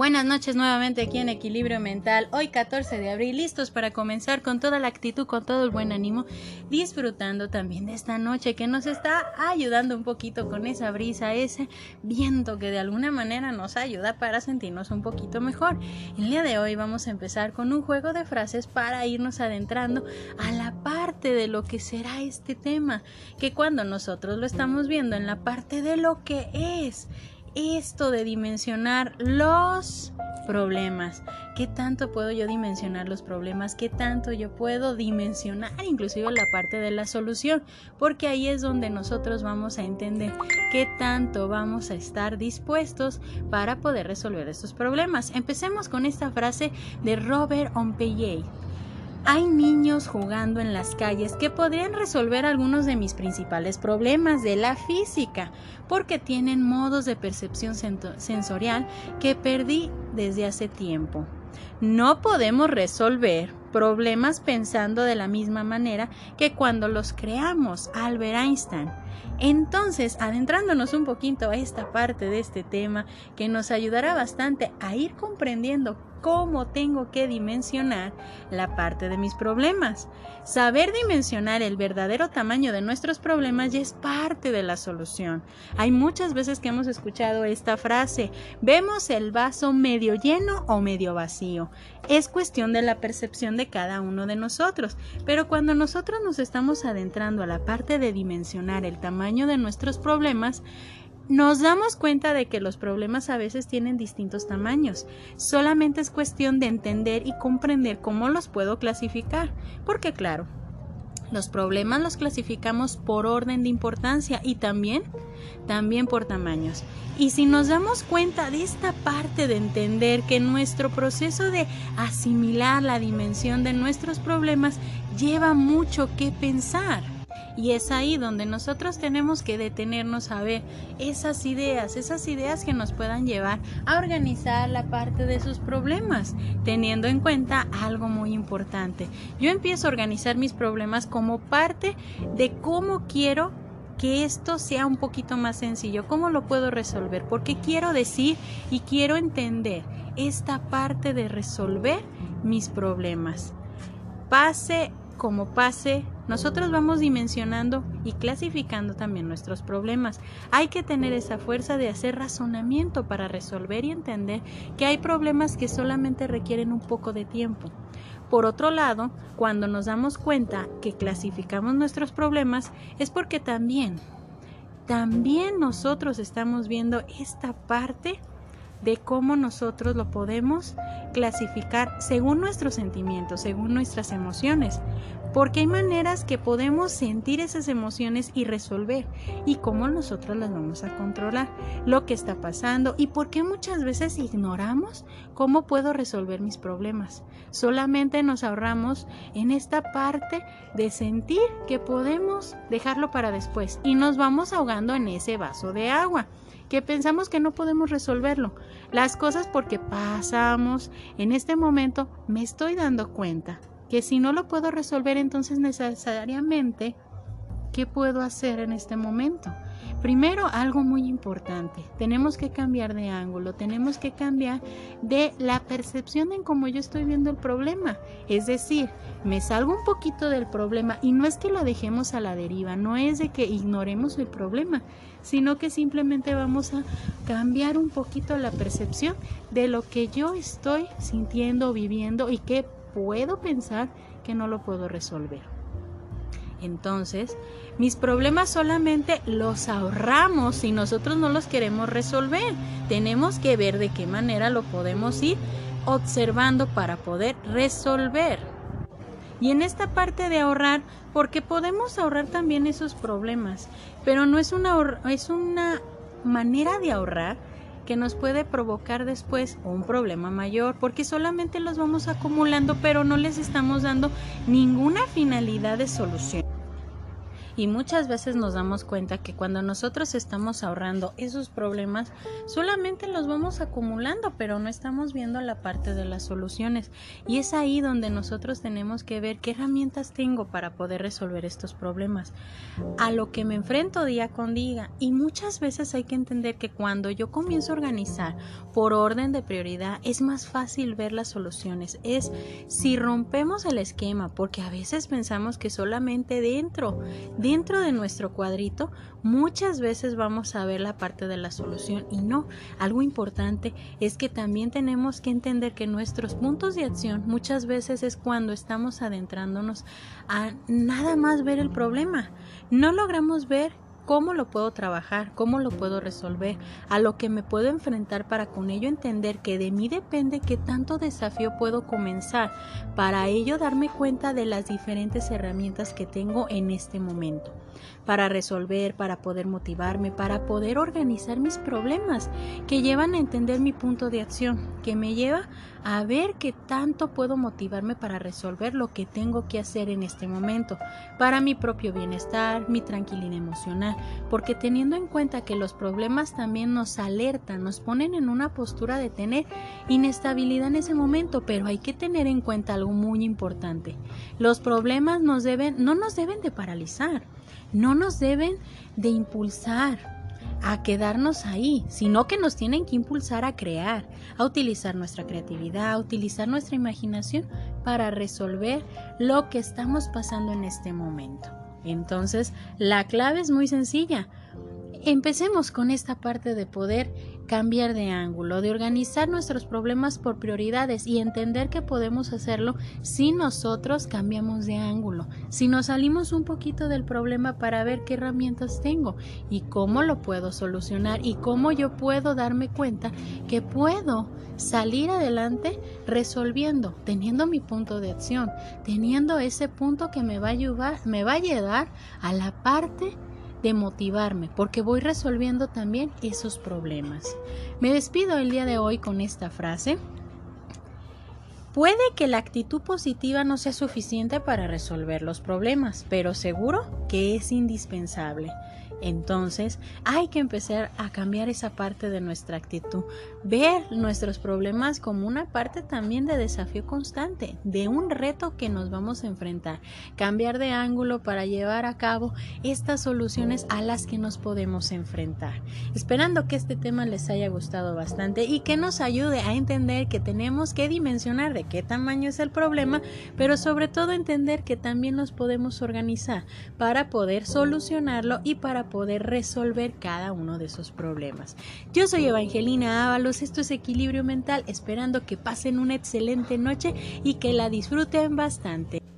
Buenas noches nuevamente aquí en Equilibrio Mental, hoy 14 de abril, listos para comenzar con toda la actitud, con todo el buen ánimo, disfrutando también de esta noche que nos está ayudando un poquito con esa brisa, ese viento que de alguna manera nos ayuda para sentirnos un poquito mejor. El día de hoy vamos a empezar con un juego de frases para irnos adentrando a la parte de lo que será este tema, que cuando nosotros lo estamos viendo en la parte de lo que es, esto de dimensionar los problemas. ¿Qué tanto puedo yo dimensionar los problemas? ¿Qué tanto yo puedo dimensionar inclusive la parte de la solución? Porque ahí es donde nosotros vamos a entender qué tanto vamos a estar dispuestos para poder resolver estos problemas. Empecemos con esta frase de Robert Ompeyey. Hay niños jugando en las calles que podrían resolver algunos de mis principales problemas de la física, porque tienen modos de percepción sensorial que perdí desde hace tiempo. No podemos resolver problemas pensando de la misma manera que cuando los creamos, Albert Einstein. Entonces, adentrándonos un poquito a esta parte de este tema que nos ayudará bastante a ir comprendiendo cómo tengo que dimensionar la parte de mis problemas. Saber dimensionar el verdadero tamaño de nuestros problemas ya es parte de la solución. Hay muchas veces que hemos escuchado esta frase, vemos el vaso medio lleno o medio vacío. Es cuestión de la percepción de cada uno de nosotros, pero cuando nosotros nos estamos adentrando a la parte de dimensionar el tamaño de nuestros problemas, nos damos cuenta de que los problemas a veces tienen distintos tamaños. Solamente es cuestión de entender y comprender cómo los puedo clasificar. Porque claro, los problemas los clasificamos por orden de importancia y también, también por tamaños. Y si nos damos cuenta de esta parte de entender que nuestro proceso de asimilar la dimensión de nuestros problemas lleva mucho que pensar. Y es ahí donde nosotros tenemos que detenernos a ver esas ideas, esas ideas que nos puedan llevar a organizar la parte de sus problemas, teniendo en cuenta algo muy importante. Yo empiezo a organizar mis problemas como parte de cómo quiero que esto sea un poquito más sencillo, cómo lo puedo resolver, porque quiero decir y quiero entender esta parte de resolver mis problemas. Pase como pase, nosotros vamos dimensionando y clasificando también nuestros problemas. Hay que tener esa fuerza de hacer razonamiento para resolver y entender que hay problemas que solamente requieren un poco de tiempo. Por otro lado, cuando nos damos cuenta que clasificamos nuestros problemas es porque también, también nosotros estamos viendo esta parte de cómo nosotros lo podemos clasificar según nuestros sentimientos, según nuestras emociones, porque hay maneras que podemos sentir esas emociones y resolver y cómo nosotros las vamos a controlar, lo que está pasando y por qué muchas veces ignoramos cómo puedo resolver mis problemas. Solamente nos ahorramos en esta parte de sentir que podemos dejarlo para después y nos vamos ahogando en ese vaso de agua que pensamos que no podemos resolverlo. Las cosas porque pasamos. En este momento me estoy dando cuenta que si no lo puedo resolver, entonces necesariamente, ¿qué puedo hacer en este momento? Primero, algo muy importante, tenemos que cambiar de ángulo, tenemos que cambiar de la percepción en cómo yo estoy viendo el problema. Es decir, me salgo un poquito del problema y no es que lo dejemos a la deriva, no es de que ignoremos el problema, sino que simplemente vamos a cambiar un poquito la percepción de lo que yo estoy sintiendo, viviendo y que puedo pensar que no lo puedo resolver. Entonces, mis problemas solamente los ahorramos si nosotros no los queremos resolver. Tenemos que ver de qué manera lo podemos ir observando para poder resolver. Y en esta parte de ahorrar, porque podemos ahorrar también esos problemas, pero no es una, es una manera de ahorrar que nos puede provocar después un problema mayor, porque solamente los vamos acumulando, pero no les estamos dando ninguna finalidad de solución. Y muchas veces nos damos cuenta que cuando nosotros estamos ahorrando esos problemas, solamente los vamos acumulando, pero no estamos viendo la parte de las soluciones. Y es ahí donde nosotros tenemos que ver qué herramientas tengo para poder resolver estos problemas. A lo que me enfrento día con día. Y muchas veces hay que entender que cuando yo comienzo a organizar por orden de prioridad, es más fácil ver las soluciones. Es si rompemos el esquema, porque a veces pensamos que solamente dentro, dentro de nuestro cuadrito, muchas veces vamos a ver la parte de la solución y no. Algo importante es que también tenemos que entender que nuestros puntos de acción muchas veces es cuando estamos adentrándonos a nada más ver el problema. No logramos ver cómo lo puedo trabajar, cómo lo puedo resolver, a lo que me puedo enfrentar para con ello entender que de mí depende qué tanto desafío puedo comenzar, para ello darme cuenta de las diferentes herramientas que tengo en este momento, para resolver, para poder motivarme, para poder organizar mis problemas, que llevan a entender mi punto de acción, que me lleva a ver qué tanto puedo motivarme para resolver lo que tengo que hacer en este momento, para mi propio bienestar, mi tranquilidad emocional, porque teniendo en cuenta que los problemas también nos alertan, nos ponen en una postura de tener inestabilidad en ese momento, pero hay que tener en cuenta algo muy importante. Los problemas no nos deben de paralizar, no nos deben de impulsar a quedarnos ahí, sino que nos tienen que impulsar a crear, a utilizar nuestra creatividad, a utilizar nuestra imaginación para resolver lo que estamos pasando en este momento. Entonces, la clave es muy sencilla. Empecemos con esta parte de poder cambiar de ángulo, de organizar nuestros problemas por prioridades y entender que podemos hacerlo si nosotros cambiamos de ángulo, si nos salimos un poquito del problema para ver qué herramientas tengo y cómo lo puedo solucionar y cómo yo puedo darme cuenta que puedo salir adelante resolviendo, teniendo mi punto de acción, teniendo ese punto que me va a ayudar, me va a llevar a la parte de motivarme, porque voy resolviendo también esos problemas. Me despido el día de hoy con esta frase. Puede que la actitud positiva no sea suficiente para resolver los problemas, pero seguro que es indispensable. Entonces hay que empezar a cambiar esa parte de nuestra actitud, ver nuestros problemas como una parte también de desafío constante, de un reto que nos vamos a enfrentar, cambiar de ángulo para llevar a cabo estas soluciones a las que nos podemos enfrentar. Esperando que este tema les haya gustado bastante y que nos ayude a entender que tenemos que dimensionar de qué tamaño es el problema, pero sobre todo entender que también nos podemos organizar para poder solucionarlo y para poder resolver cada uno de esos problemas. Yo soy Evangelina Ábalos, esto es Equilibrio Mental, esperando que pasen una excelente noche y que la disfruten bastante.